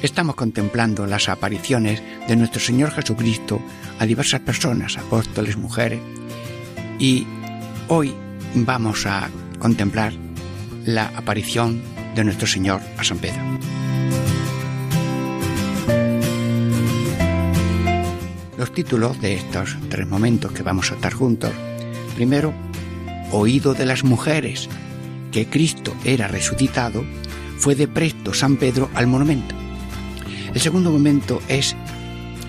Estamos contemplando las apariciones de nuestro Señor Jesucristo a diversas personas, apóstoles, mujeres, y hoy vamos a contemplar la aparición de nuestro Señor a San Pedro. Los títulos de estos tres momentos que vamos a estar juntos. Primero, oído de las mujeres que Cristo era resucitado, fue de presto San Pedro al monumento. El segundo momento es,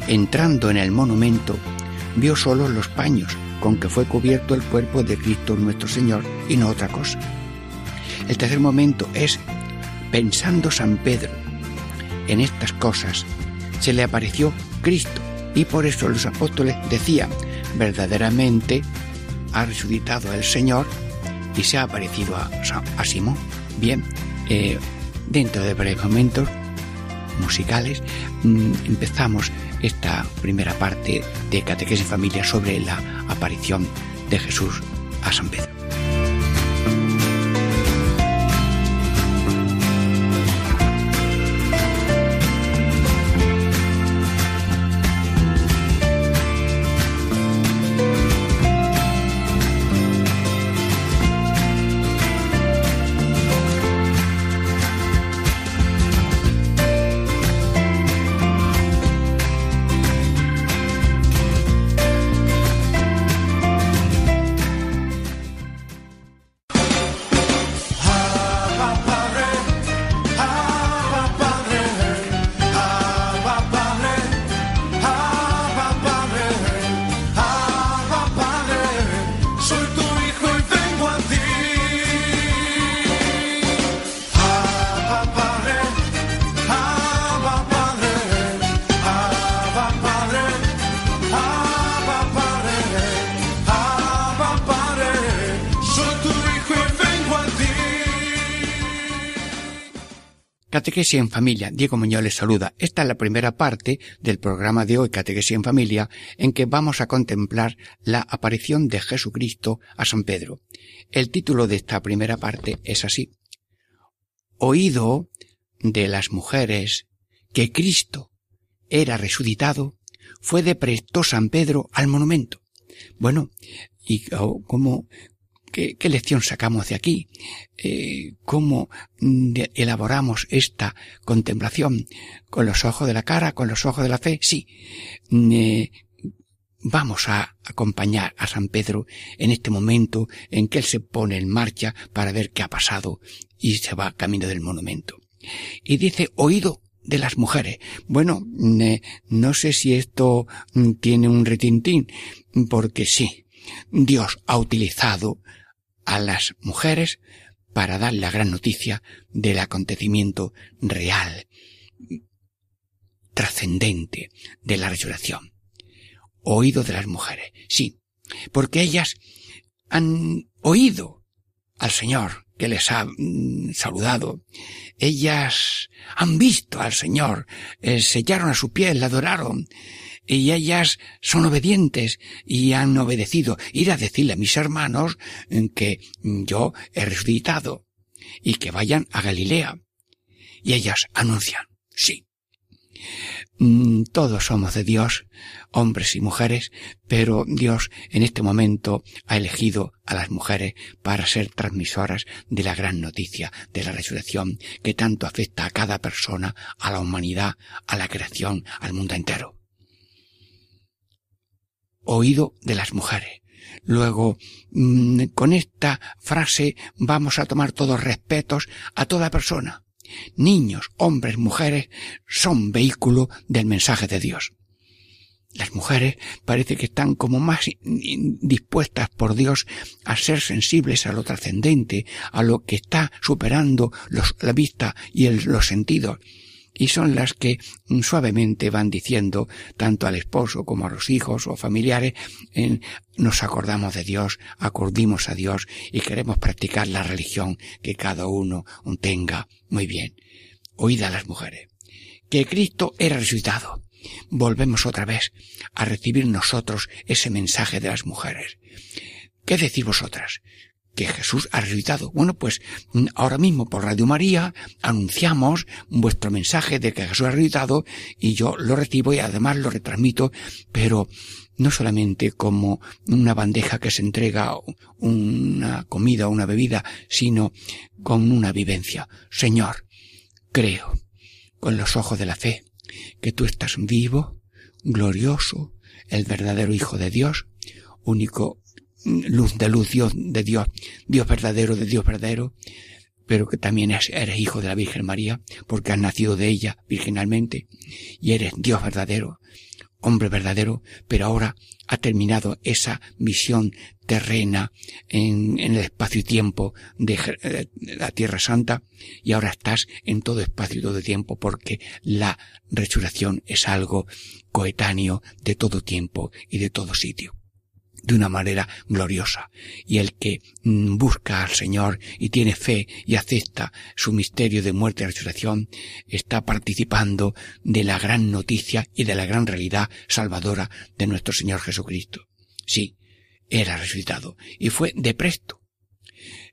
entrando en el monumento, vio solo los paños con que fue cubierto el cuerpo de Cristo nuestro Señor y no otra cosa. El tercer momento es, pensando San Pedro en estas cosas, se le apareció Cristo y por eso los apóstoles decían, verdaderamente ha resucitado el Señor y se ha aparecido a, a Simón. Bien, eh, dentro de breves momentos musicales mm, empezamos esta primera parte de Catequesis Familia sobre la aparición de Jesús a San Pedro. Catequesis en Familia. Diego Muñoz les saluda. Esta es la primera parte del programa de hoy, Catequesis en Familia, en que vamos a contemplar la aparición de Jesucristo a San Pedro. El título de esta primera parte es así. Oído de las mujeres que Cristo era resucitado, fue de presto San Pedro al monumento. Bueno, y oh, ¿Qué, lección sacamos de aquí? Eh, ¿Cómo mm, elaboramos esta contemplación? ¿Con los ojos de la cara? ¿Con los ojos de la fe? Sí. Mm, eh, vamos a acompañar a San Pedro en este momento en que él se pone en marcha para ver qué ha pasado y se va camino del monumento. Y dice, oído de las mujeres. Bueno, mm, eh, no sé si esto tiene un retintín, porque sí, Dios ha utilizado a las mujeres para dar la gran noticia del acontecimiento real, trascendente de la resurrección. Oído de las mujeres, sí, porque ellas han oído al Señor que les ha mm, saludado. Ellas han visto al Señor, eh, sellaron a su piel, la adoraron, y ellas son obedientes y han obedecido. Ir a decirle a mis hermanos que yo he resucitado y que vayan a Galilea. Y ellas anuncian, sí. Mm, todos somos de Dios, hombres y mujeres, pero Dios en este momento ha elegido a las mujeres para ser transmisoras de la gran noticia de la resurrección que tanto afecta a cada persona, a la humanidad, a la creación, al mundo entero oído de las mujeres. Luego, mm, con esta frase vamos a tomar todos respetos a toda persona. Niños, hombres, mujeres son vehículo del mensaje de Dios. Las mujeres parece que están como más dispuestas por Dios a ser sensibles a lo trascendente, a lo que está superando la vista y los sentidos. Y son las que suavemente van diciendo tanto al esposo como a los hijos o familiares nos acordamos de Dios, acordimos a Dios y queremos practicar la religión que cada uno tenga. Muy bien. Oíd a las mujeres. Que Cristo era resucitado. Volvemos otra vez a recibir nosotros ese mensaje de las mujeres. ¿Qué decís vosotras? Que Jesús ha resucitado. Bueno, pues mm, ahora mismo por Radio María anunciamos vuestro mensaje de que Jesús ha resucitado y yo lo recibo y además lo retransmito, pero no solamente como una bandeja que se entrega una comida o una bebida, sino con una vivencia. Señor, creo con los ojos de la fe que tú estás vivo, glorioso, el verdadero Hijo de Dios, único luz de luz, Dios de Dios, Dios verdadero de Dios verdadero, pero que también eres hijo de la Virgen María, porque has nacido de ella virginalmente, y eres Dios verdadero, hombre verdadero, pero ahora ha terminado esa visión terrena en, el espacio y tiempo de, eh, la Tierra Santa y ahora estás en todo espacio y todo tiempo porque la resurrección es algo coetáneo de todo tiempo y de todo sitio de una manera gloriosa. Y el que mm, busca al Señor y tiene fe y acepta su misterio de muerte y resurrección, está participando de la gran noticia y de la gran realidad salvadora de nuestro Señor Jesucristo. Sí, era resucitado y fue de presto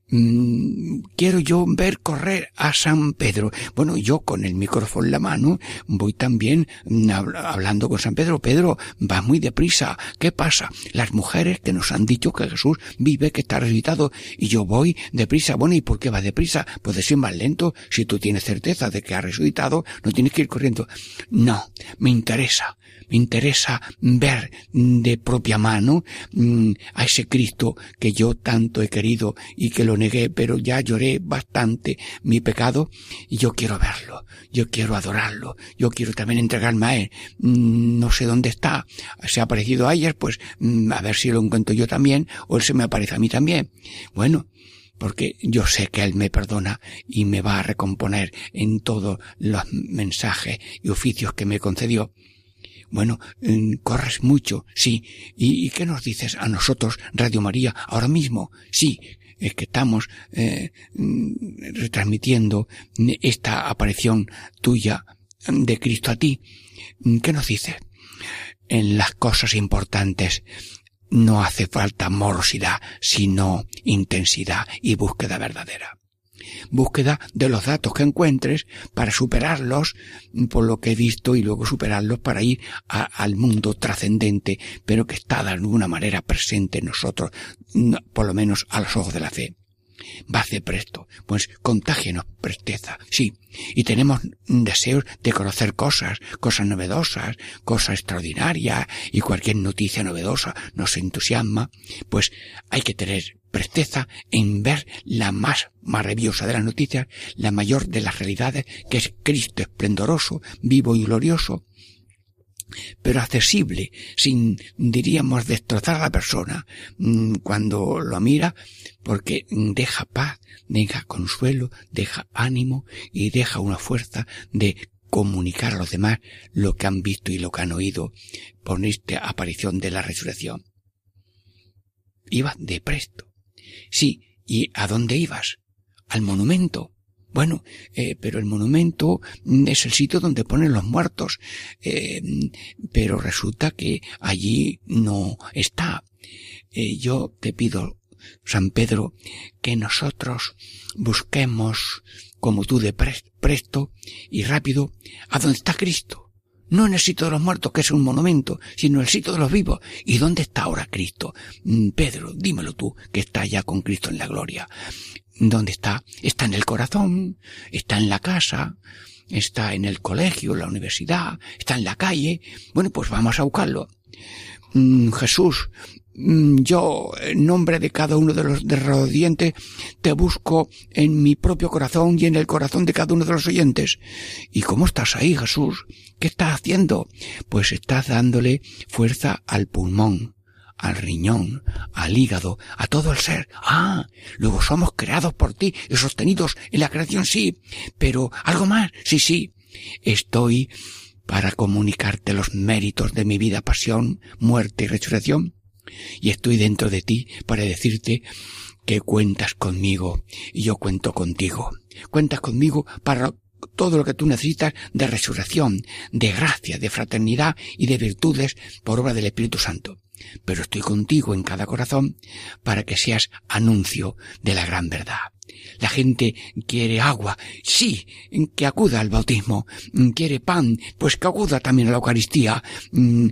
Mm, quiero yo ver correr a San Pedro. Bueno, yo con el micrófono en la mano voy también mm, hablando con San Pedro. Pedro, va muy deprisa. ¿Qué pasa? Las mujeres que nos han dicho que Jesús vive, que está resucitado, y yo voy deprisa. Bueno, ¿y por qué va deprisa? Puedes ir más lento. Si tú tienes certeza de que ha resucitado, no tienes que ir corriendo. No, me interesa me interesa ver de propia mano mm, a ese Cristo que yo tanto he querido y que lo negué, pero ya lloré bastante mi pecado y yo quiero verlo, yo quiero adorarlo, yo quiero también entregarme a él. Mm, no sé dónde está, se ha aparecido ayer, pues mm, a ver si lo encuentro yo también o él se me aparece a mí también. Bueno, porque yo sé que Él me perdona y me va a recomponer en todos los mensajes y oficios que me concedió. Bueno, mm, corres mucho, sí. ¿Y, qué nos dices a nosotros, Radio María, ahora mismo? Sí, es que estamos eh, mm, retransmitiendo esta aparición tuya de Cristo a ti. ¿Qué nos dices? En las cosas importantes no hace falta morosidad, sino intensidad y búsqueda verdadera búsqueda de los datos que encuentres para superarlos por lo que he visto y luego superarlos para ir al mundo trascendente, pero que está de alguna manera presente en nosotros, por lo menos a los ojos de la fe. Va de presto, pues contágenos presteza, sí, y tenemos deseos de conocer cosas, cosas novedosas, cosas extraordinarias, y cualquier noticia novedosa nos entusiasma, pues hay que tener presteza en ver la más maravillosa de las noticias, la mayor de las realidades, que es Cristo esplendoroso, vivo y glorioso, pero accesible, sin, diríamos, destrozar a la persona mm, cuando lo mira, porque deja paz, deja consuelo, deja ánimo y deja una fuerza de comunicar a los demás lo que han visto y lo que han oído por esta aparición de la resurrección. Iba de presto. Sí, ¿y a dónde ibas? Al monumento. Bueno, eh, pero el monumento mm, es el sitio donde ponen los muertos, eh, pero resulta que allí no está. Eh, yo te pido, San Pedro, que nosotros busquemos, como tú de presto y rápido, a dónde está Cristo no en el sitio de los muertos, que es un monumento, sino en el sitio de los vivos. ¿Y dónde está ahora Cristo? Mm, Pedro, dímelo tú, que está ya con Cristo en la gloria. ¿Dónde está? Está en el corazón, está en la casa, está en el colegio, la universidad, está en la calle. Bueno, pues vamos a buscarlo. Mm, Jesús, yo, en nombre de cada uno de los de te busco en mi propio corazón y en el corazón de cada uno de los oyentes. ¿Y cómo estás ahí, Jesús? ¿Qué estás haciendo? Pues estás dándole fuerza al pulmón, al riñón, al hígado, a todo el ser. Ah, luego somos creados por ti y sostenidos en la creación, sí. Pero algo más, sí, sí. Estoy para comunicarte los méritos de mi vida, pasión, muerte y resurrección. Y estoy dentro de ti para decirte que cuentas conmigo y yo cuento contigo. Cuentas conmigo para todo lo que tú necesitas de resurrección, de gracia, de fraternidad y de virtudes por obra del Espíritu Santo. Pero estoy contigo en cada corazón para que seas anuncio de la gran verdad. La gente quiere agua, sí, que acuda al bautismo. Quiere pan, pues que acuda también a la Eucaristía. Mm,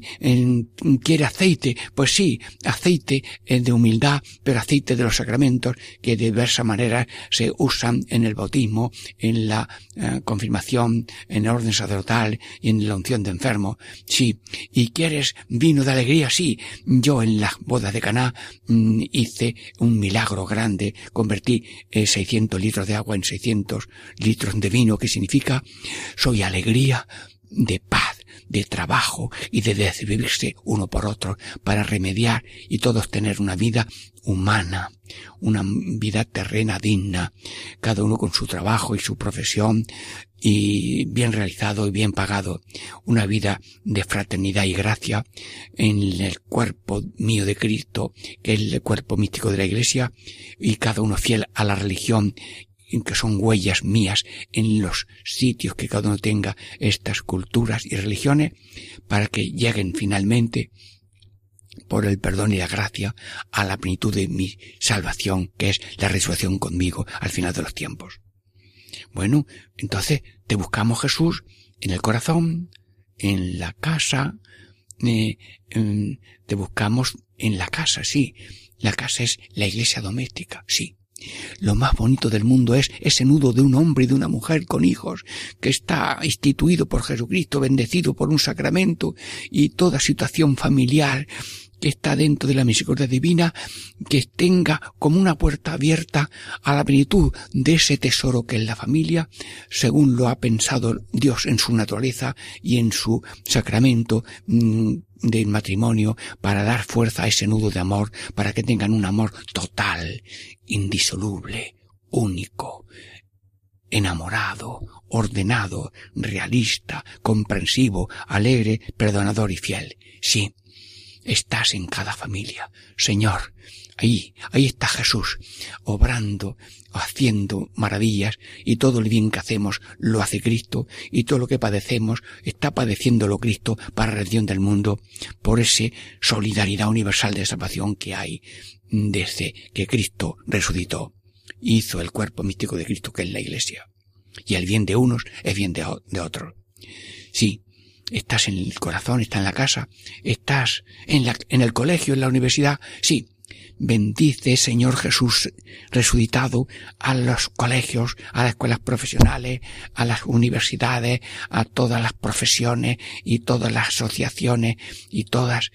quiere aceite, pues sí, aceite eh, de humildad, pero aceite de los sacramentos que de diversas maneras se usan en el bautismo, en la eh, confirmación, en el orden sacerdotal y en la unción de enfermo. Sí, y quieres vino de alegría, sí. Yo en la boda de Caná mm, hice un milagro grande, convertí 600 litros de agua en 600 litros de vino, que significa soy alegría de paz, de trabajo y de decidirse uno por otro para remediar y todos tener una vida humana, una vida terrena digna, cada uno con su trabajo y su profesión y bien realizado y bien pagado, una vida de fraternidad y gracia en el cuerpo mío de Cristo, que es el cuerpo místico de la Iglesia, y cada uno fiel a la religión que son huellas mías en los sitios que cada uno tenga estas culturas y religiones para que lleguen finalmente por el perdón y la gracia a la plenitud de mi salvación, que es la resurrección conmigo al final de los tiempos. Bueno, entonces te buscamos Jesús en el corazón, en la casa, eh, te buscamos en la casa, sí. La casa es la iglesia doméstica, sí. Lo más bonito del mundo es ese nudo de un hombre y de una mujer con hijos que está instituido por Jesucristo, bendecido por un sacramento y toda situación familiar que está dentro de la misericordia divina, que tenga como una puerta abierta a la plenitud de ese tesoro que es la familia, según lo ha pensado Dios en su naturaleza y en su sacramento mm, del matrimonio para dar fuerza a ese nudo de amor, para que tengan un amor total, indisoluble, único, enamorado, ordenado, realista, comprensivo, alegre, perdonador y fiel. Sí, estás en cada familia. Señor, ahí, ahí está Jesús, obrando, haciendo maravillas, y todo el bien que hacemos lo hace Cristo, y todo lo que padecemos está padeciéndolo Cristo para la redención del mundo, por ese solidaridad universal de salvación que hay desde que Cristo resucitó. Hizo el cuerpo místico de Cristo que es la iglesia. Y el bien de unos es bien de, otros. Sí, estás en el corazón, estás en la casa, estás en, la, en el colegio, en la universidad, sí. Bendice, Señor Jesús resucitado, a los colegios, a las escuelas profesionales, a las universidades, a todas las profesiones y todas las asociaciones y todas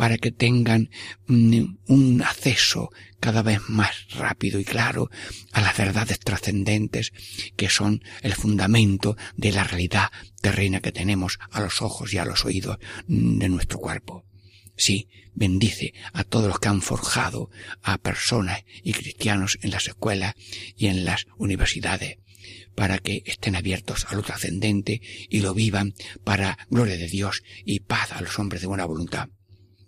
para que tengan mm, un acceso cada vez más rápido y claro a las verdades trascendentes que son el fundamento de la realidad terrena que tenemos a los ojos y a los oídos mm, de nuestro cuerpo. Sí, bendice a todos los que han forjado a personas y cristianos en las escuelas y en las universidades para que estén abiertos a lo trascendente y lo vivan para gloria de Dios y paz a los hombres de buena voluntad.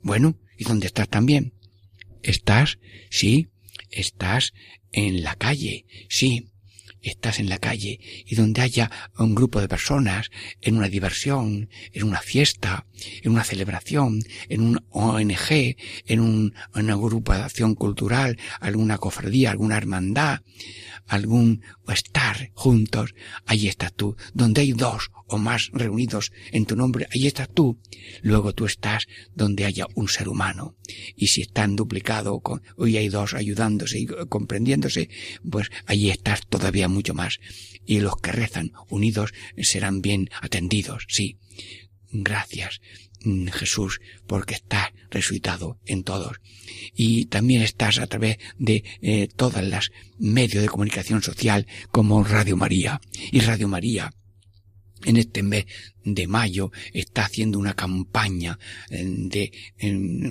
Bueno, ¿y dónde estás también? Estás, sí, estás en la calle, sí, estás en la calle y donde haya un grupo de personas en una diversión, en una fiesta, en una celebración, en un ONG, en un, una agrupación cultural, alguna cofradía, alguna hermandad, algún estar juntos, ahí estás tú. Donde hay dos o más reunidos en tu nombre, ahí estás tú. Luego tú estás donde haya un ser humano. Y si están duplicados, hoy hay dos ayudándose y comprendiéndose, pues ahí estás todavía mucho más. Y los que rezan unidos serán bien atendidos, sí. Gracias. Mm, Jesús, porque estás resucitado en todos. Y también estás a través de eh, todas las medios de comunicación social como Radio María. Y Radio María en este mes de mayo está haciendo una campaña eh, de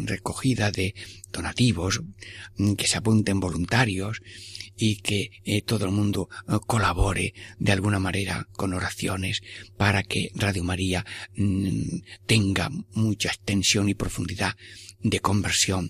recogida de donativos, mm, que se apunten voluntarios y que eh, todo el mundo eh, colabore de alguna manera con oraciones para que Radio María mm, tenga mucha extensión y profundidad de conversión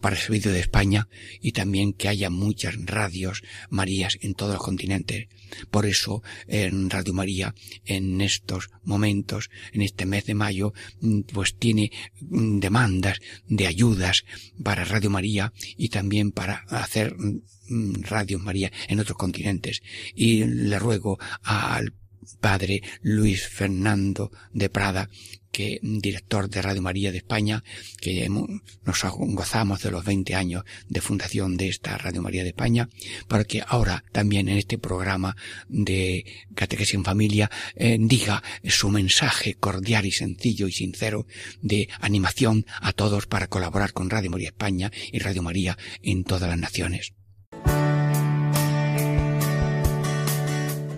para el servicio de España y también que haya muchas radios Marías en todos los continentes. Por eso, en Radio María, en estos momentos, en este mes de mayo, mm, pues tiene mm, demandas de ayudas para Radio María y también para hacer mm, Radio María en otros continentes. Y le ruego al padre Luis Fernando de Prada que director de Radio María de España, que nos gozamos de los 20 años de fundación de esta Radio María de España, para que ahora también en este programa de Catequesis en Familia eh, diga su mensaje cordial y sencillo y sincero de animación a todos para colaborar con Radio María España y Radio María en todas las naciones.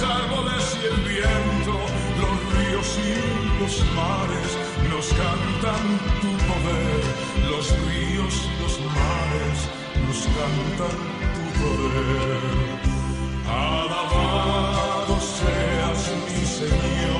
los árboles y el viento, los ríos y los mares nos cantan tu poder, los ríos, y los mares nos cantan tu poder. Alabado seas mi Señor.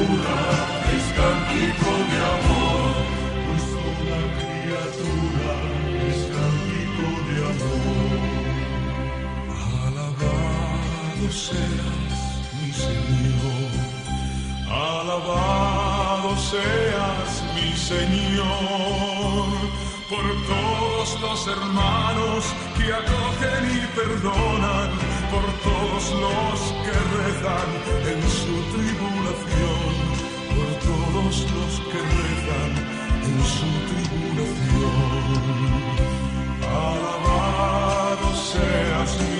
Es cantito de amor, pues toda criatura es cantito de amor. Alabado seas mi Señor, alabado seas mi Señor, por todos los hermanos que acogen y perdonan, por todos los que rezan en su tribu criatura es cántico de amor,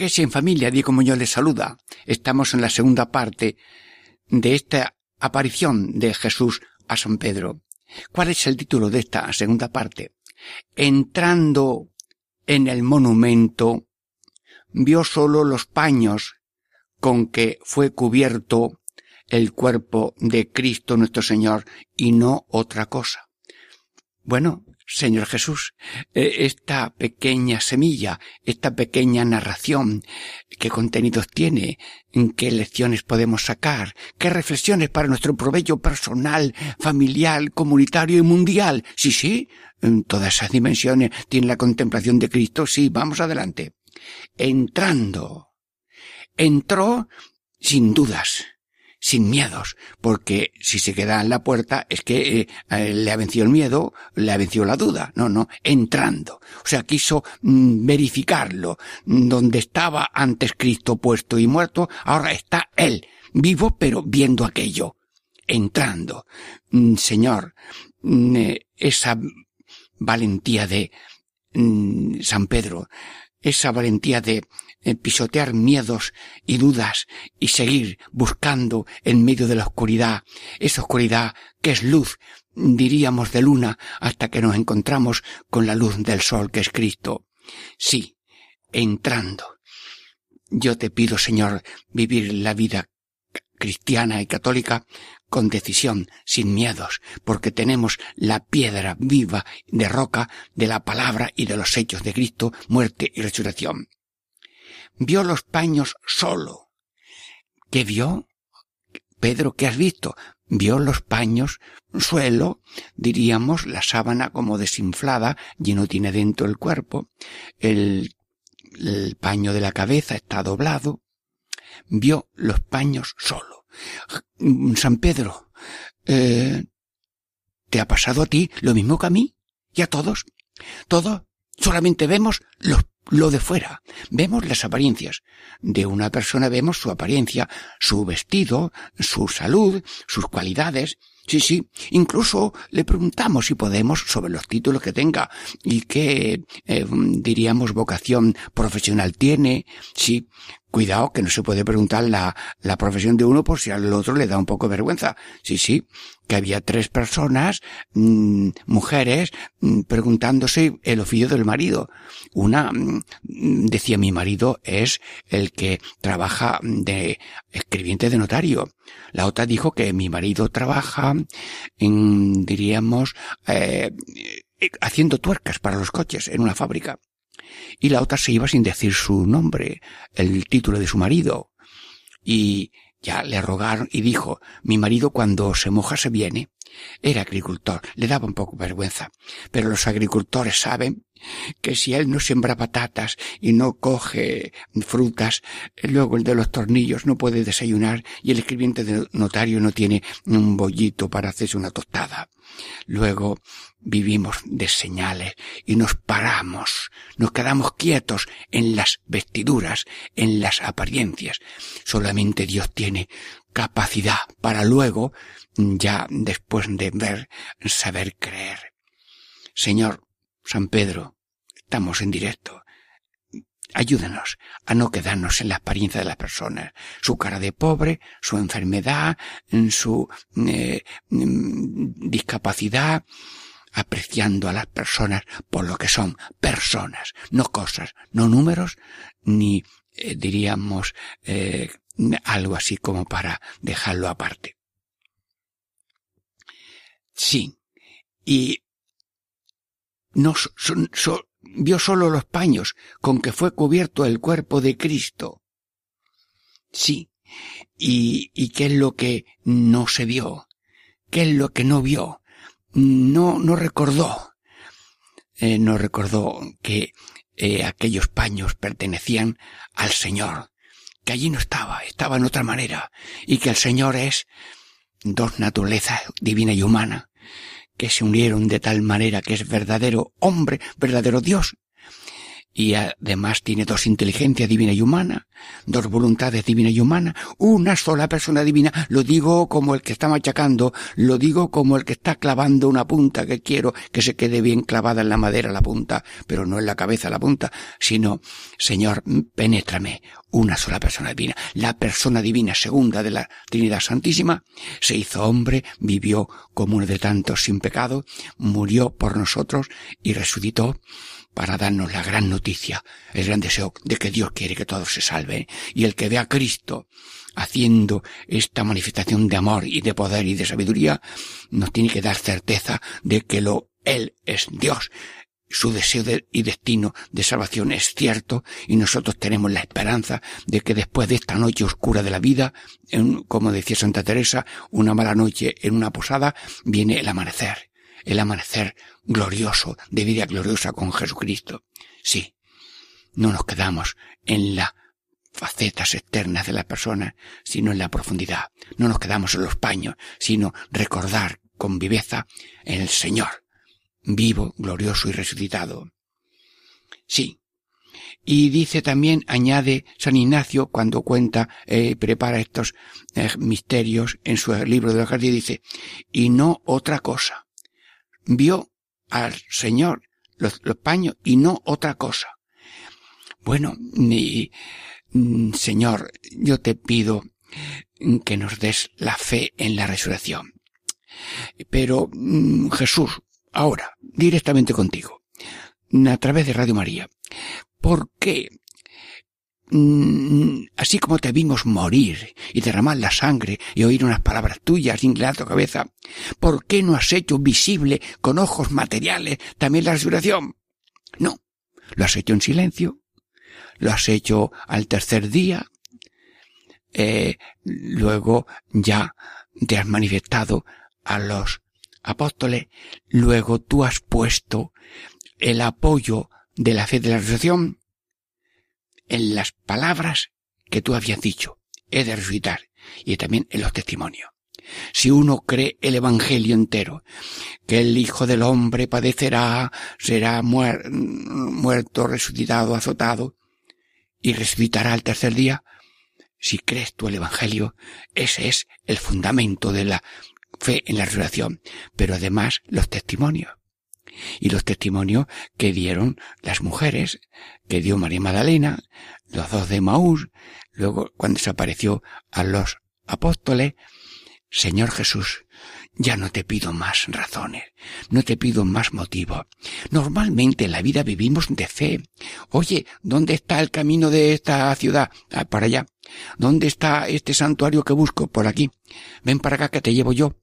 En familia, Diego Muñoz les saluda. Estamos en la segunda parte de esta aparición de Jesús a San Pedro. ¿Cuál es el título de esta segunda parte? Entrando en el monumento, vio solo los paños con que fue cubierto el cuerpo de Cristo nuestro Señor y no otra cosa. Bueno, Señor Jesús, eh, esta pequeña semilla, esta pequeña narración, qué contenidos tiene, qué lecciones podemos sacar, qué reflexiones para nuestro provecho personal, familiar, comunitario y mundial. Sí, sí, en todas esas dimensiones tiene la contemplación de Cristo. Sí, vamos adelante. Entrando. Entró sin dudas sin miedos, porque si se queda en la puerta es que eh, eh, le ha vencido el miedo, le ha vencido la duda, no, no, entrando. O sea, quiso mm, verificarlo. Donde estaba antes Cristo puesto y muerto, ahora está Él, vivo pero viendo aquello, entrando. Mm, Señor, mm, eh, esa valentía de San Pedro, esa valentía de pisotear miedos y dudas y seguir buscando en medio de la oscuridad, esa oscuridad que es luz, diríamos de luna, hasta que nos encontramos con la luz del sol que es Cristo. Sí, entrando. Yo te pido, Señor, vivir la vida cristiana y católica con decisión, sin miedos, porque tenemos la piedra viva de roca de la palabra y de los hechos de Cristo, muerte y resurrección vio los paños solo. ¿Qué vio? Pedro, ¿qué has visto? Vio los paños suelo, diríamos, la sábana como desinflada y no tiene dentro el cuerpo. El, el paño de la cabeza está doblado. Vio los paños solo. San Pedro, eh, ¿te ha pasado a ti lo mismo que a mí? ¿Y a todos? Todos solamente vemos los lo de fuera. Vemos las apariencias. De una persona vemos su apariencia, su vestido, su salud, sus cualidades. Sí, sí. Incluso le preguntamos si podemos sobre los títulos que tenga y qué, eh, diríamos, vocación profesional tiene. Sí. Cuidado que no se puede preguntar la, la profesión de uno por si al otro le da un poco de vergüenza. Sí, sí que había tres personas, mm, mujeres, mm, preguntándose el oficio del marido. Una mm, decía mi marido es el que trabaja de escribiente de notario. La otra dijo que mi marido trabaja en, diríamos, eh, haciendo tuercas para los coches en una fábrica. Y la otra se iba sin decir su nombre, el título de su marido. Y ya le rogaron y dijo, mi marido cuando se moja se viene. Era agricultor, le daba un poco vergüenza, pero los agricultores saben que si él no siembra patatas y no coge frutas, luego el de los tornillos no puede desayunar y el escribiente de notario no tiene un bollito para hacerse una tostada. Luego vivimos de señales y nos paramos, nos quedamos quietos en las vestiduras, en las apariencias. Solamente Dios tiene capacidad para luego, ya después de ver, saber creer. Señor, San Pedro, estamos en directo. Ayúdanos a no quedarnos en la apariencia de las personas, su cara de pobre, su enfermedad, su eh, mm, discapacidad, apreciando a las personas por lo que son personas, no cosas, no números, ni eh, diríamos eh, algo así como para dejarlo aparte. Sí, y no vio solo los paños con que fue cubierto el cuerpo de Cristo. Sí. ¿Y, y qué es lo que no se vio? ¿Qué es lo que no vio? No, no recordó. Eh, no recordó que eh, aquellos paños pertenecían al Señor, que allí no estaba, estaba en otra manera, y que el Señor es dos naturalezas divina y humana, que se unieron de tal manera que es verdadero hombre, verdadero Dios. Y además tiene dos inteligencias divina y humana, dos voluntades divina y humana, una sola persona divina. Lo digo como el que está machacando, lo digo como el que está clavando una punta que quiero que se quede bien clavada en la madera la punta, pero no en la cabeza la punta, sino, Señor, penétrame, una sola persona divina. La persona divina segunda de la Trinidad Santísima se hizo hombre, vivió como uno de tantos sin pecado, murió por nosotros y resucitó para darnos la gran noticia, el gran deseo de que Dios quiere que todos se salven. Y el que ve a Cristo haciendo esta manifestación de amor y de poder y de sabiduría, nos tiene que dar certeza de que lo Él es Dios, su deseo y destino de salvación es cierto y nosotros tenemos la esperanza de que después de esta noche oscura de la vida, como decía Santa Teresa, una mala noche en una posada, viene el amanecer, el amanecer glorioso, de vida gloriosa con Jesucristo. Sí, no nos quedamos en las facetas externas de la persona, sino en la profundidad. No nos quedamos en los paños, sino recordar con viveza el Señor vivo, glorioso y resucitado. Sí. Y dice también, añade San Ignacio, cuando cuenta, eh, prepara estos eh, misterios en su libro de la jardín, dice, y no otra cosa. Vio al Señor los, paños y no otra cosa. Bueno, ni, mm, Señor, yo te pido que nos des la fe en la resurrección. Pero mm, Jesús, ahora, directamente contigo, a través de Radio María. ¿Por qué? Mm, así como te vimos morir y derramar la sangre y oír unas palabras tuyas inclinar tu cabeza, ¿por qué no has hecho visible con ojos materiales también la resurrección? No, lo has hecho en silencio, lo has hecho al tercer día, eh, luego ya te has manifestado a los apóstoles, luego tú has puesto el apoyo de la fe de la resurrección en las palabras que tú habías dicho, he de resucitar, y también en los testimonios. Si uno cree el Evangelio entero, que el Hijo del Hombre padecerá, será muerto, resucitado, azotado, y resucitará al tercer día, si crees tú el Evangelio, ese es el fundamento de la fe en la resurrección, pero además los testimonios. Y los testimonios que dieron las mujeres, que dio María Magdalena, los dos de Maús, luego cuando se apareció a los apóstoles, Señor Jesús, ya no te pido más razones, no te pido más motivos. Normalmente en la vida vivimos de fe. Oye, ¿dónde está el camino de esta ciudad? Ah, para allá. ¿Dónde está este santuario que busco? Por aquí. Ven para acá que te llevo yo.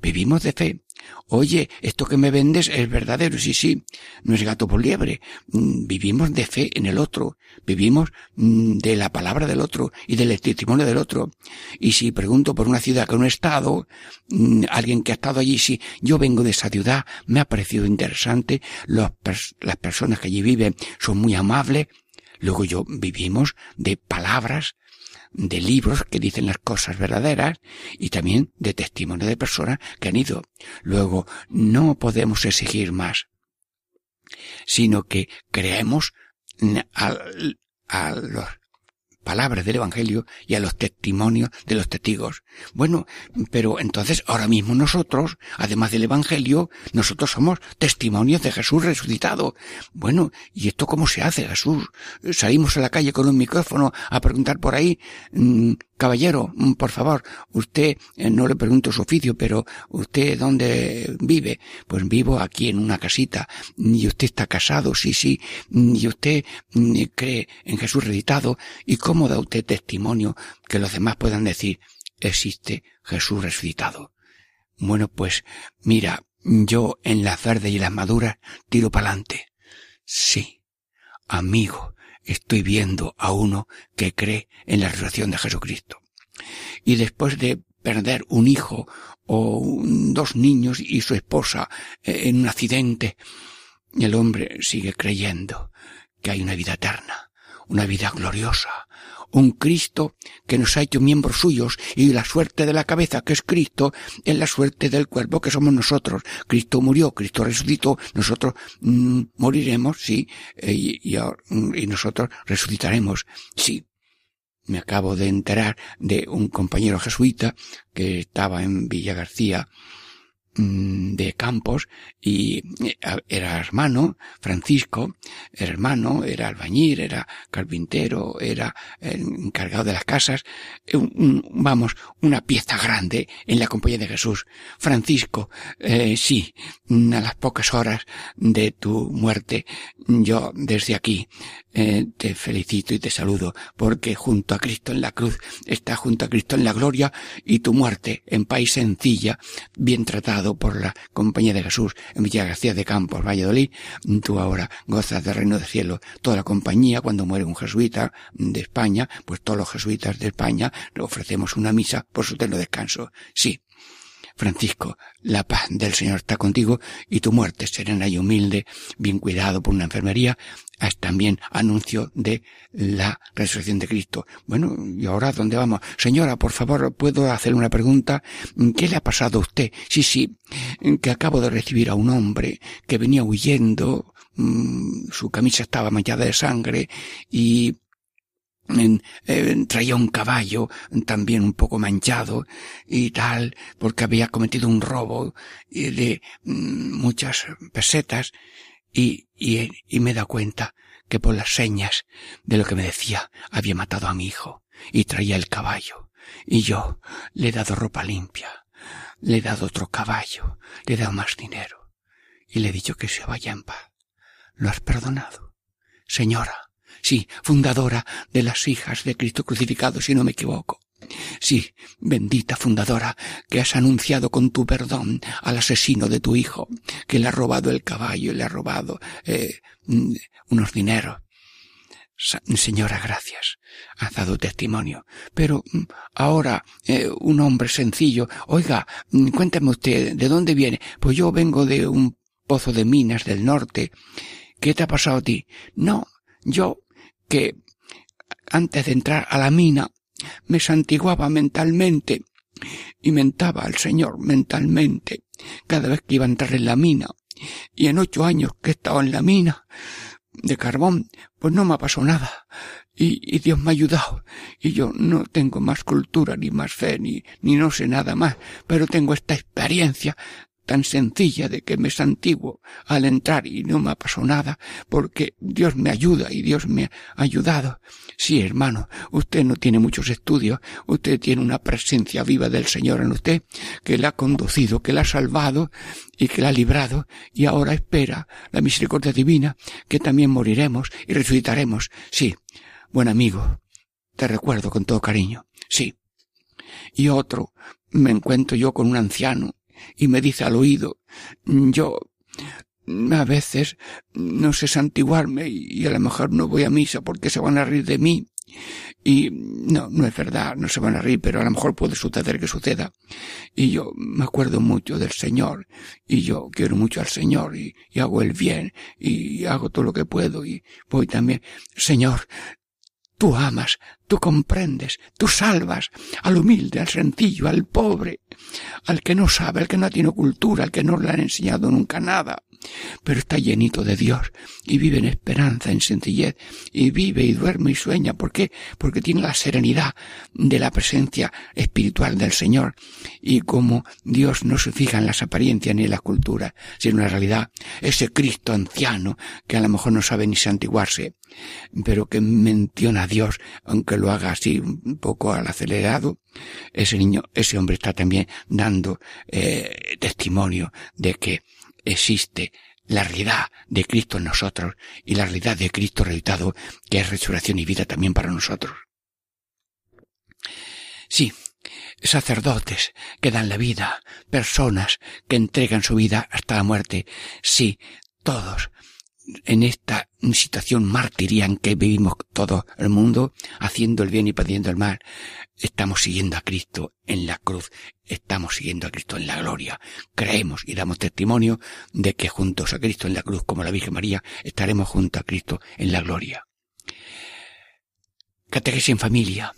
Vivimos de fe. Oye, esto que me vendes es verdadero, sí, sí, no es gato por liebre. Mm, vivimos de fe en el otro, vivimos mm, de la palabra del otro y del testimonio del otro. Y si pregunto por una ciudad que no he estado, mm, alguien que ha estado allí, si yo vengo de esa ciudad, me ha parecido interesante, las personas que allí viven son muy amables, luego yo vivimos de palabras de libros que dicen las cosas verdaderas y también de testimonio de personas que han ido. Luego, no podemos exigir más, sino que creemos a, a los palabras del Evangelio y a los testimonios de los testigos. Bueno, pero entonces ahora mismo nosotros, además del Evangelio, nosotros somos testimonios de Jesús resucitado. Bueno, ¿y esto cómo se hace, Jesús? Salimos a la calle con un micrófono a preguntar por ahí, mm, caballero, mm, por favor, usted, eh, no le pregunto su oficio, pero usted dónde vive? Pues vivo aquí en una casita. ¿Y usted está casado? Sí, sí. ¿Y usted mm, cree en Jesús resucitado? ¿Y cómo da usted testimonio que los demás puedan decir, existe Jesús resucitado? Bueno, pues, mira, yo en las verdes y las maduras tiro pa'lante. Sí, amigo, estoy viendo a uno que cree en la resurrección de Jesucristo. Y después de perder un hijo o dos niños y su esposa eh, en un accidente, el hombre sigue creyendo que hay una vida eterna, una vida gloriosa, un Cristo que nos ha hecho miembros suyos y la suerte de la cabeza que es Cristo es la suerte del cuerpo que somos nosotros. Cristo murió, Cristo resucitó, nosotros mm, moriremos, sí, eh, y, y nosotros resucitaremos, sí. Me acabo de enterar de un compañero jesuita que estaba en Villa García Mm, de Campos y eh, era hermano, Francisco, era hermano, era albañil, era carpintero, era encargado de las casas, vamos, una pieza grande en la compañía de Jesús. Francisco, eh, sí, a las pocas horas de tu muerte, yo desde aquí eh, te felicito y te saludo, porque junto a Cristo en la cruz está junto a Cristo en la gloria y tu muerte en país sencilla, bien tratado por la compañía de Jesús en Villa García de Campos, Valladolid, tú ahora gozas del reino del cielo. Toda la compañía, cuando muere un jesuita de España, pues todos los jesuitas de España le ofrecemos una misa por su eterno descanso. Sí, Francisco, la paz del Señor está contigo y tu muerte serena y humilde, bien cuidado por una enfermería, es también anuncio de la resurrección de Cristo. Bueno, ¿y ahora dónde vamos? Señora, por favor, ¿puedo hacer una pregunta? ¿Qué le ha pasado a usted? Sí, sí, que acabo de recibir a un hombre que venía huyendo, mm, su camisa estaba manchada de sangre y traía un caballo también un poco manchado y tal, porque había cometido un robo de mm, muchas pesetas y, y, y me da cuenta que por las señas de lo que me decía había matado a mi hijo y traía el caballo y yo le he dado ropa limpia, le he dado otro caballo, le he dado más dinero y le he dicho que se vaya en paz. ¿Lo has perdonado? Señora, Sí, fundadora de las hijas de Cristo crucificado, si no me equivoco. Sí, bendita fundadora, que has anunciado con tu perdón al asesino de tu hijo, que le ha robado el caballo y le ha robado eh, mm, unos dineros. Señora, gracias. Ha dado testimonio. Pero mm, ahora, eh, un hombre sencillo, oiga, mm, cuéntame usted, ¿de dónde viene? Pues yo vengo de un pozo de minas del norte. ¿Qué te ha pasado a ti? No, yo que antes de entrar a la mina me santiguaba mentalmente y mentaba al Señor mentalmente cada vez que iba a entrar en la mina. Y en ocho años que he estado en la mina de carbón, pues no me ha pasado nada. Y, y, Dios me ha ayudado. Y yo no tengo más cultura, ni más fe, ni, ni no sé nada más, pero tengo esta experiencia tan sencilla de que me es antiguo al entrar y no me ha nada, porque Dios me ayuda y Dios me ha ayudado. Sí, hermano, usted no tiene muchos estudios, usted tiene una presencia viva del Señor en usted, que le ha conducido, que le ha salvado y que le ha librado, y ahora espera la misericordia divina, que también moriremos y resucitaremos. Sí, buen amigo, te recuerdo con todo cariño. Sí. Y otro, me encuentro yo con un anciano, y me dice al oído, yo a veces no sé santiguarme y a lo mejor no voy a misa porque se van a reír de mí. Y no, no es verdad, no se van a reír, pero a lo mejor puede suceder que suceda. Y yo me acuerdo mucho del Señor, y yo quiero mucho al Señor, y, y hago el bien, y hago todo lo que puedo, y voy también. Señor, tú amas, tú comprendes, tú salvas al humilde, al sencillo, al pobre, al que no sabe, al que no tiene cultura, al que no le han enseñado nunca nada pero está llenito de Dios y vive en esperanza, en sencillez y vive y duerme y sueña. ¿Por qué? Porque tiene la serenidad de la presencia espiritual del Señor y como Dios no se fija en las apariencias ni en la cultura, sino en la realidad, ese Cristo anciano que a lo mejor no sabe ni santiguarse, pero que menciona a Dios, aunque lo haga así un poco al acelerado, ese niño, ese hombre está también dando eh, testimonio de que existe la realidad de Cristo en nosotros y la realidad de Cristo resucitado, que es resurrección y vida también para nosotros. Sí, sacerdotes que dan la vida, personas que entregan su vida hasta la muerte, sí, todos en esta situación martiria en que vivimos todo el mundo, haciendo el bien y pidiendo el mal, estamos siguiendo a Cristo en la cruz, estamos siguiendo a Cristo en la gloria. Creemos y damos testimonio de que juntos a Cristo en la cruz, como la Virgen María, estaremos junto a Cristo en la gloria. Catequesis en familia.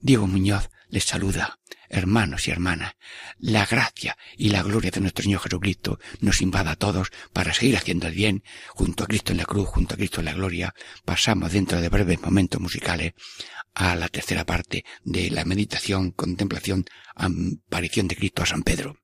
Diego Muñoz les saluda hermanos y hermanas, la gracia y la gloria de nuestro Señor Jesucristo nos invada a todos para seguir haciendo el bien, junto a Cristo en la cruz, junto a Cristo en la gloria. Pasamos dentro de breves momentos musicales a la tercera parte de la meditación, contemplación, aparición de Cristo a San Pedro.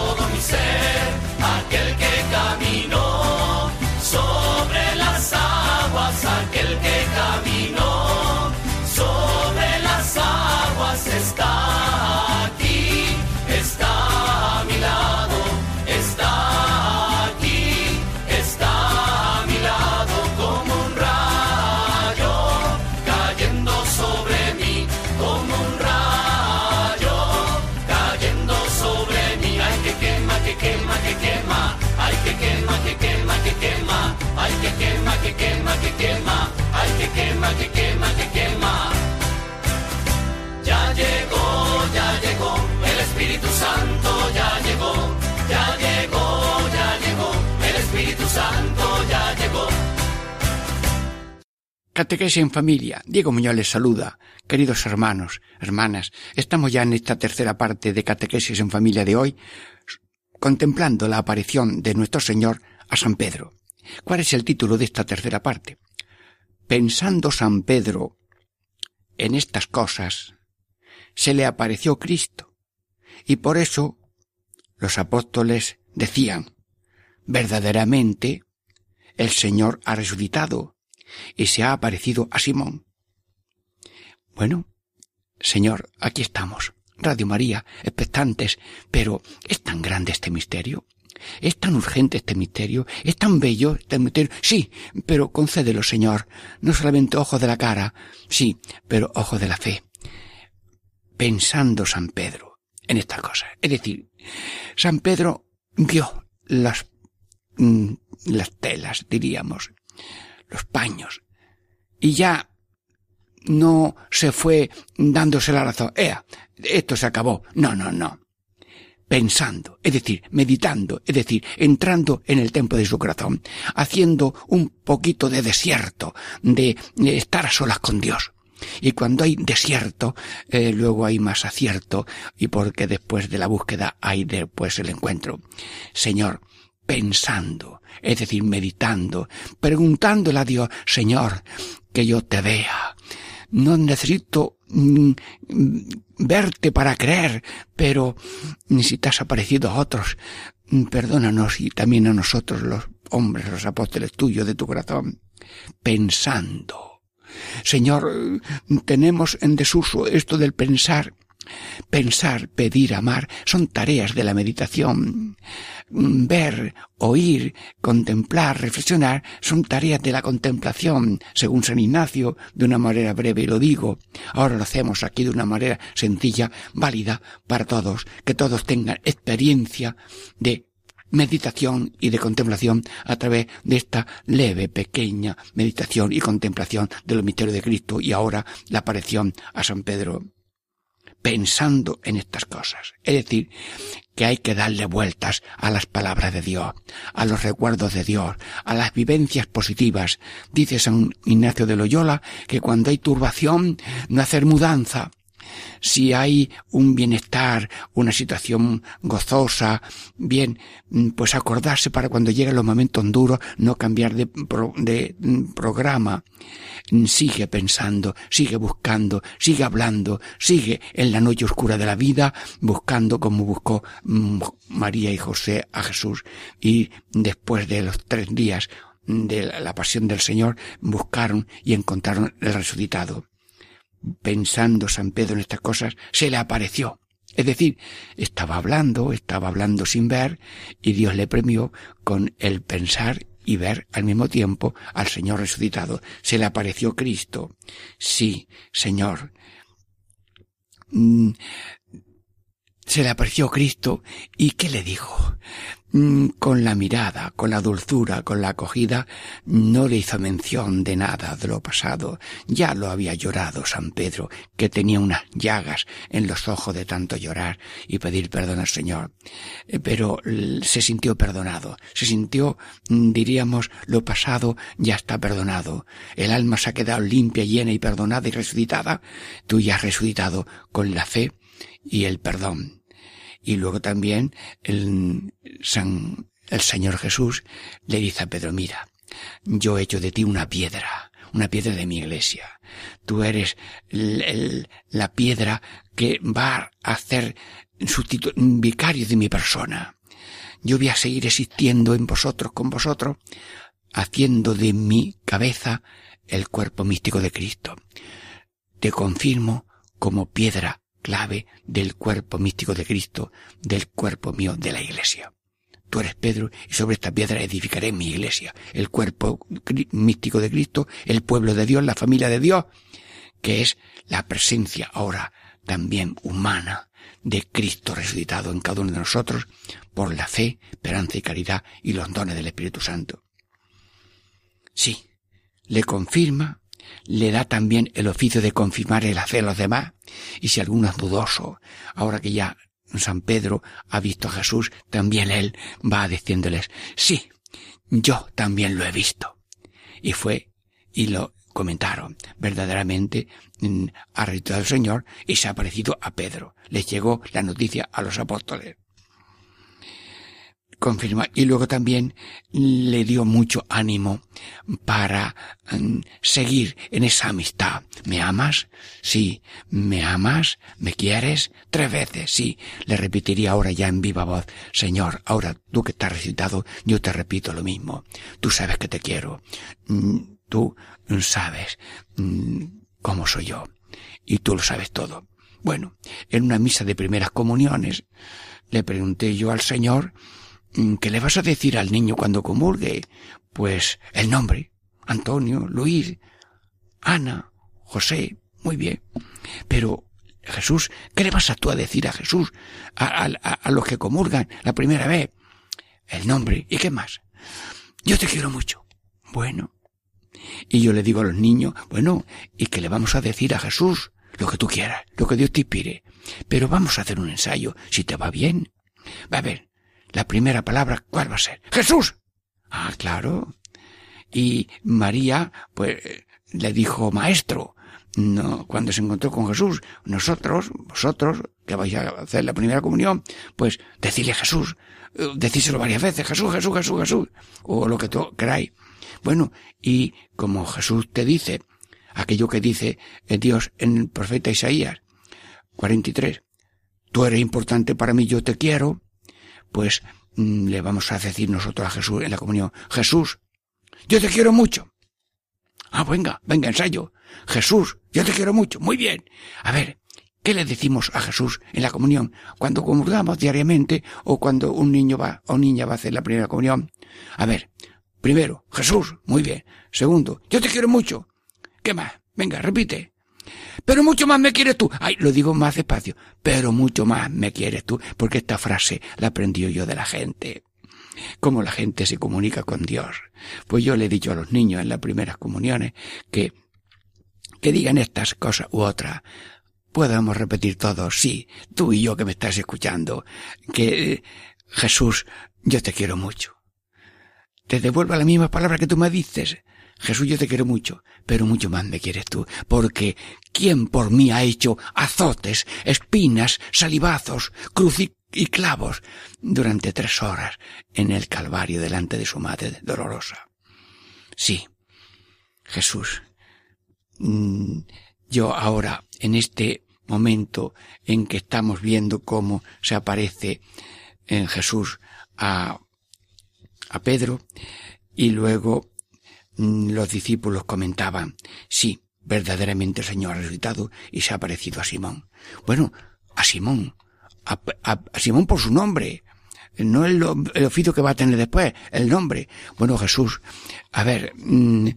Catequesis en familia. Diego Muñoz les saluda. Queridos hermanos, hermanas, estamos ya en esta tercera parte de Catequesis en familia de hoy, contemplando la aparición de nuestro Señor a San Pedro. ¿Cuál es el título de esta tercera parte? Pensando San Pedro en estas cosas, se le apareció Cristo. Y por eso los apóstoles decían, verdaderamente el Señor ha resucitado y se ha aparecido a Simón. Bueno, Señor, aquí estamos, Radio María, expectantes, pero ¿es tan grande este misterio? ¿Es tan urgente este misterio? ¿Es tan bello este misterio? Sí, pero concédelo, Señor. No solamente ojos de la cara, sí, pero ojos de la fe. Pensando San Pedro en estas cosas. Es decir, San Pedro vio las, mm, las telas, diríamos, los paños, y ya no se fue dándose la razón. Ea, esto se acabó. No, no, no. Pensando, es decir, meditando, es decir, entrando en el templo de su corazón, haciendo un poquito de desierto, de estar a solas con Dios. Y cuando hay desierto, eh, luego hay más acierto, y porque después de la búsqueda hay después el encuentro. Señor, pensando, es decir, meditando, preguntándole a Dios, Señor, que yo te vea. No necesito mm, mm, verte para creer, pero si te has aparecido a otros, mm, perdónanos y también a nosotros, los hombres, los apóstoles tuyos de tu corazón, pensando, Señor, tenemos en desuso esto del pensar. Pensar, pedir, amar son tareas de la meditación. Ver, oír, contemplar, reflexionar son tareas de la contemplación, según San Ignacio, de una manera breve lo digo. Ahora lo hacemos aquí de una manera sencilla, válida para todos, que todos tengan experiencia de meditación y de contemplación a través de esta leve, pequeña meditación y contemplación de los misterios de Cristo y ahora la aparición a San Pedro pensando en estas cosas. Es decir, que hay que darle vueltas a las palabras de Dios, a los recuerdos de Dios, a las vivencias positivas. Dice San Ignacio de Loyola que cuando hay turbación no hacer mudanza, si hay un bienestar, una situación gozosa, bien, mm, pues acordarse para cuando lleguen los momentos duros, no cambiar de, de mm, programa. Mm, sigue pensando, sigue buscando, sigue hablando, sigue en la noche oscura de la vida, buscando como buscó María y José a Jesús. Y después de los tres días de la pasión del Señor, buscaron y encontraron el resucitado pensando San Pedro en estas cosas, se le apareció. Es decir, estaba hablando, estaba hablando sin ver, y Dios le premió con el pensar y ver al mismo tiempo al Señor resucitado. Se le apareció Cristo. Sí, Señor. Mm, se le apareció Cristo y ¿qué le dijo? Mm, con la mirada, con la dulzura, con la acogida, no le hizo mención de nada de lo pasado. Ya lo había llorado San Pedro, que tenía unas llagas en los ojos de tanto llorar y pedir perdón al Señor. Eh, pero se sintió perdonado, se sintió, mm, diríamos, lo pasado ya está perdonado. El alma se ha quedado limpia, llena y perdonada y resucitada. Tú ya has resucitado con la fe y el perdón. Y luego también el, San, el Señor Jesús le dice a Pedro, mira, yo he hecho de ti una piedra, una piedra de mi iglesia. Tú eres la piedra que va a hacer vicario de mi persona. Yo voy a seguir existiendo en vosotros, con vosotros, haciendo de mi cabeza el cuerpo místico de Cristo. Te confirmo como piedra clave del cuerpo místico de Cristo, del cuerpo mío de la iglesia. Tú eres Pedro y sobre esta piedra edificaré mi iglesia, el cuerpo místico de Cristo, el pueblo de Dios, la familia de Dios, que es la presencia ahora también humana de Cristo resucitado en cada uno de nosotros por la fe, esperanza y caridad y los dones del Espíritu Santo. Sí, le confirma le da también el oficio de confirmar el hacer a los demás. Y si alguno es dudoso, ahora que ya San Pedro ha visto a Jesús, también él va diciéndoles, sí, yo también lo he visto. Y fue y lo comentaron. Verdaderamente mm, ha resucitado el Señor y se ha parecido a Pedro. Les llegó la noticia a los apóstoles confirma y luego también le dio mucho ánimo para mm, seguir en esa amistad. ¿Me amas? Sí. ¿Me amas? ¿Me quieres? Tres veces, sí. Le repetiría ahora ya en viva voz, Señor, ahora tú que estás recitado, yo te repito lo mismo. Tú sabes que te quiero. Mm, tú sabes mm, cómo soy yo. Y tú lo sabes todo. Bueno, en una misa de primeras comuniones, le pregunté yo al Señor ¿Qué le vas a decir al niño cuando comulgue? Pues el nombre. Antonio, Luis, Ana, José. Muy bien. Pero, Jesús, ¿qué le vas a tú a decir a Jesús? A, a, los que comulgan la primera vez. El nombre. ¿Y qué más? Yo te quiero mucho. Bueno. Y yo le digo a los niños, bueno, ¿y qué le vamos a decir a Jesús? Lo que tú quieras, lo que Dios te inspire. Pero vamos a hacer un ensayo, si te va bien. Va a ver, la primera palabra, ¿cuál va a ser? Jesús. Ah, claro. Y María, pues, le dijo maestro. No, cuando se encontró con Jesús, nosotros, vosotros, que vais a hacer la primera comunión, pues decirle Jesús, eh, decíselo varias veces, Jesús, Jesús, Jesús, Jesús, o lo que tú queráis. Bueno, y como Jesús te dice, aquello que dice Dios en el profeta Isaías 43, tú eres importante para mí, yo te quiero, pues mm, le vamos a decir nosotros a Jesús en la comunión, Jesús, yo te quiero mucho. Ah, venga, venga, ensayo. Jesús, yo te quiero mucho. Muy bien. A ver, ¿qué le decimos a Jesús en la comunión? Cuando comulgamos diariamente o cuando un niño va o niña va a hacer la primera comunión. A ver, primero, Jesús, muy bien. Segundo, yo te quiero mucho. ¿Qué más? Venga, repite. Pero mucho más me quieres tú. Ay, lo digo más despacio. Pero mucho más me quieres tú, porque esta frase la aprendí yo de la gente. Cómo la gente se comunica con Dios. Pues yo le he dicho a los niños en las primeras comuniones que, que digan estas cosas u otras. Podemos repetir todos, sí, tú y yo que me estás escuchando, que Jesús, yo te quiero mucho. Te devuelvo la misma palabra que tú me dices. Jesús, yo te quiero mucho, pero mucho más me quieres tú, porque ¿quién por mí ha hecho azotes, espinas, salivazos, cruz y clavos durante tres horas en el Calvario delante de su madre dolorosa? Sí, Jesús, mm, yo ahora, en este momento en que estamos viendo cómo se aparece en Jesús a, a Pedro, y luego los discípulos comentaban, sí, verdaderamente el Señor ha resucitado y se ha parecido a Simón. Bueno, a Simón, a, Simón por su nombre, no el, oficio que va a tener después, el nombre. Bueno, Jesús, a ver, mm,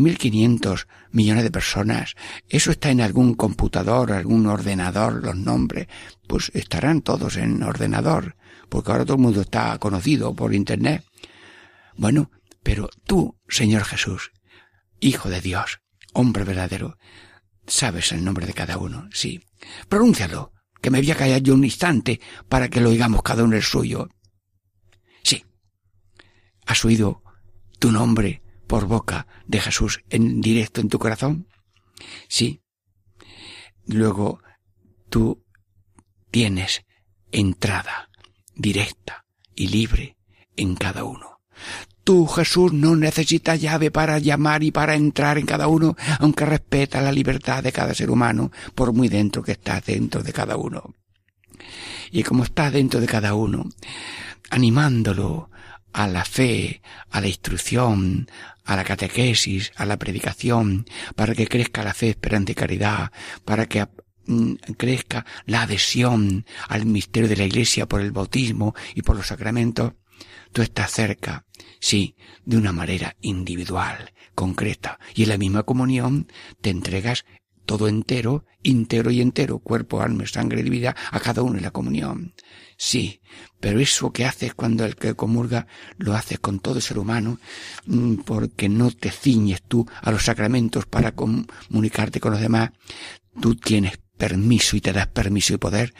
mil quinientos millones de personas, eso está en algún computador, algún ordenador, los nombres, pues estarán todos en ordenador, porque ahora todo el mundo está conocido por Internet. Bueno, pero tú, Señor Jesús, Hijo de Dios, hombre verdadero, sabes el nombre de cada uno, sí. Pronúncialo, que me voy a callar yo un instante para que lo oigamos cada uno el suyo. Sí. ¿Has oído tu nombre por boca de Jesús en directo en tu corazón? Sí. Luego, tú tienes entrada directa y libre en cada uno. Tú, Jesús, no necesitas llave para llamar y para entrar en cada uno, aunque respeta la libertad de cada ser humano, por muy dentro que estás dentro de cada uno. Y como estás dentro de cada uno, animándolo a la fe, a la instrucción, a la catequesis, a la predicación, para que crezca la fe, esperanza y caridad, para que mm, crezca la adhesión al misterio de la Iglesia por el bautismo y por los sacramentos, tú estás cerca, sí, de una manera individual, concreta, y en la misma comunión te entregas todo entero, íntegro y entero, cuerpo, alma, sangre y vida, a cada uno en la comunión. Sí, pero eso que haces cuando el que comulga lo haces con todo ser humano, mm, porque no te ciñes tú a los sacramentos para comunicarte con los demás, tú tienes permiso y te das permiso y poder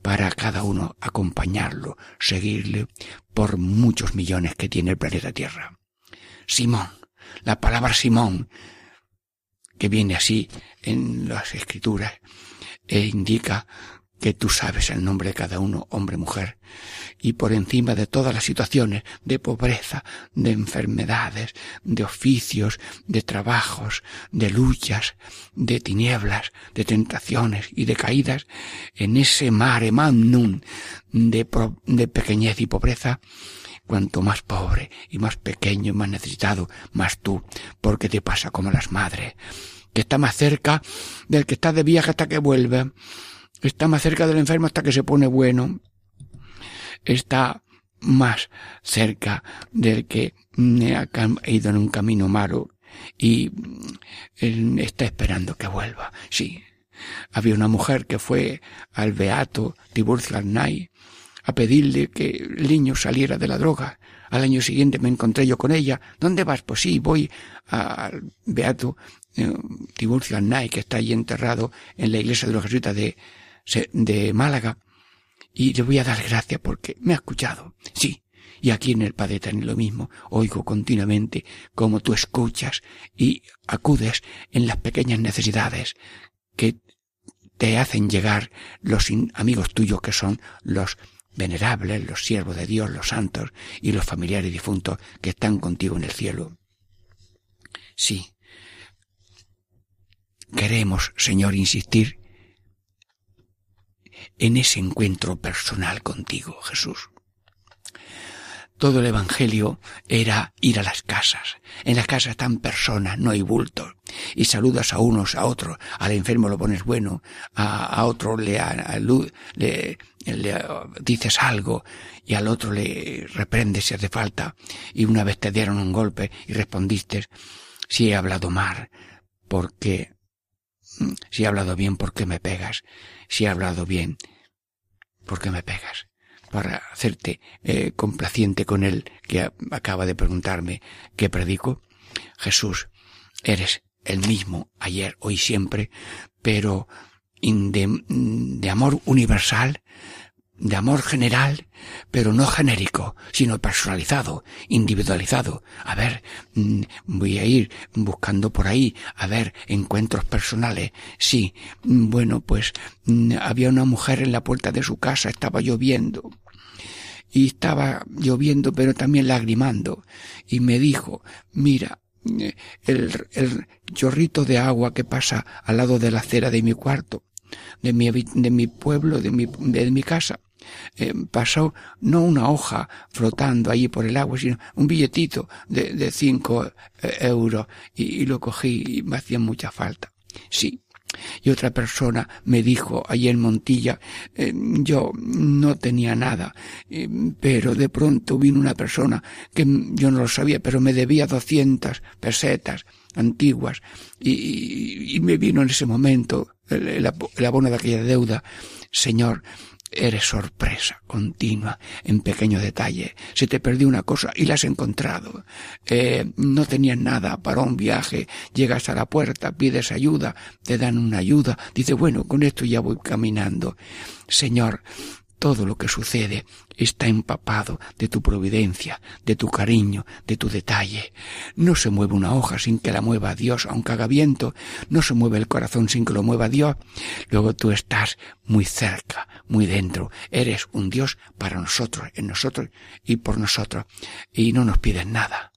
para cada uno acompañarlo, seguirle por muchos millones que tiene el planeta Tierra. Simón, la palabra Simón, que viene así en las escrituras, e indica que tú sabes el nombre de cada uno, hombre, mujer, y por encima de todas las situaciones de pobreza, de enfermedades, de oficios, de trabajos, de luchas, de tinieblas, de tentaciones y de caídas, en ese mare magnum de, de pequeñez y pobreza, cuanto más pobre y más pequeño y más necesitado, más tú, porque te pasa como las madres, que está más cerca del que está de viaje hasta que vuelve, está más cerca del enfermo hasta que se pone bueno, está más cerca del que ha ido en un camino malo y está esperando que vuelva. Sí. Había una mujer que fue al beato Tiburcio Arnay a pedirle que el niño saliera de la droga. Al año siguiente me encontré yo con ella. ¿Dónde vas? Pues sí, voy al beato eh, Tiburcio Arnay, que está allí enterrado en la iglesia de los jesuitas de, de Málaga y le voy a dar gracias porque me ha escuchado. Sí, y aquí en el Padre es lo mismo. Oigo continuamente cómo tú escuchas y acudes en las pequeñas necesidades que te hacen llegar los amigos tuyos que son los venerables, los siervos de Dios, los santos y los familiares difuntos que están contigo en el cielo. Sí. Queremos, Señor, insistir en ese encuentro personal contigo, Jesús. todo el Evangelio era ir a las casas. En las casas están personas, no hay bultos. Y saludas a unos, a otros. Al enfermo lo pones bueno, a, otro le, le, dices algo y al otro le reprendes si hace falta. Y una vez te dieron un golpe y respondiste, si he hablado mal, porque, si he hablado bien, ¿por qué me pegas? Si he hablado bien, ¿por qué me pegas? para hacerte eh, complaciente con él que acaba de preguntarme qué predico. Jesús, eres el mismo ayer, hoy, siempre, pero de, de amor universal, de amor general, pero no genérico, sino personalizado, individualizado. A ver, mm, voy a ir buscando por ahí, a ver, encuentros personales. Sí, mm, bueno, pues mm, había una mujer en la puerta de su casa, estaba lloviendo. Y estaba lloviendo, pero también lagrimando. Y me dijo, mira, el, el chorrito de agua que pasa al lado de la acera de mi cuarto, de mi, de mi pueblo, de mi, de mi casa, eh, pasó no una hoja flotando allí por el agua, sino un billetito de, cinco eh, euros y, lo cogí y me hacía mucha falta. Sí. Y otra persona me dijo allí en Montilla, eh, yo no tenía nada, pero de pronto vino una persona que yo no lo sabía, pero me debía doscientas pesetas antiguas y, me vino en ese momento el abono de aquella deuda. Señor, Eres sorpresa continua en pequeño detalle. Se te perdió una cosa y la has encontrado. Eh, no tenías nada para un viaje. Llegas a la puerta, pides ayuda, te dan una ayuda. Dice, bueno, con esto ya voy caminando. Señor, todo lo que sucede está empapado de tu providencia, de tu cariño, de tu detalle. No se mueve una hoja sin que la mueva Dios, aunque haga viento. No se mueve el corazón sin que lo mueva Dios. Luego tú estás muy cerca, muy dentro. Eres un Dios para nosotros, en nosotros y por nosotros. Y no nos pides nada.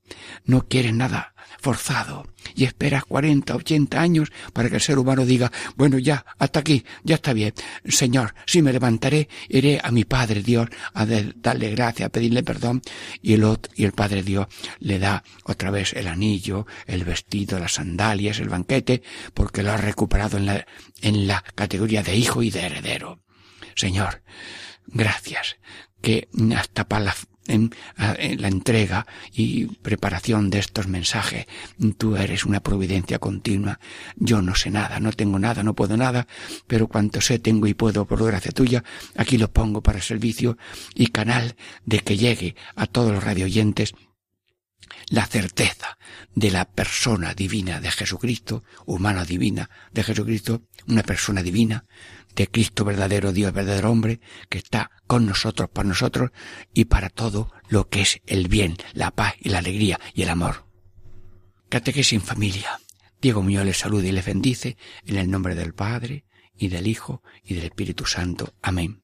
No quieres nada forzado y esperas 40, 80 años para que el ser humano diga, bueno, ya, hasta aquí, ya está bien. Señor, si me levantaré, iré a mi Padre Dios a darle gracia, a pedirle perdón y el, otro, y el Padre Dios le da otra vez el anillo, el vestido, las sandalias, el banquete, porque lo ha recuperado en la, en la categoría de hijo y de heredero. Señor, gracias que hasta para la en, la entrega y preparación de estos mensajes. Tú eres una providencia continua. Yo no sé nada, no tengo nada, no puedo nada, pero cuanto sé, tengo y puedo por gracia tuya, aquí lo pongo para servicio y canal de que llegue a todos los radioyentes la certeza de la persona divina de Jesucristo, humana divina de Jesucristo, una persona divina, de Cristo verdadero Dios, verdadero hombre, que está con nosotros, para nosotros y para todo lo que es el bien, la paz y la alegría y el amor. Catequesis en familia. Diego Muñoz les saluda y les bendice en el nombre del Padre y del Hijo y del Espíritu Santo. Amén.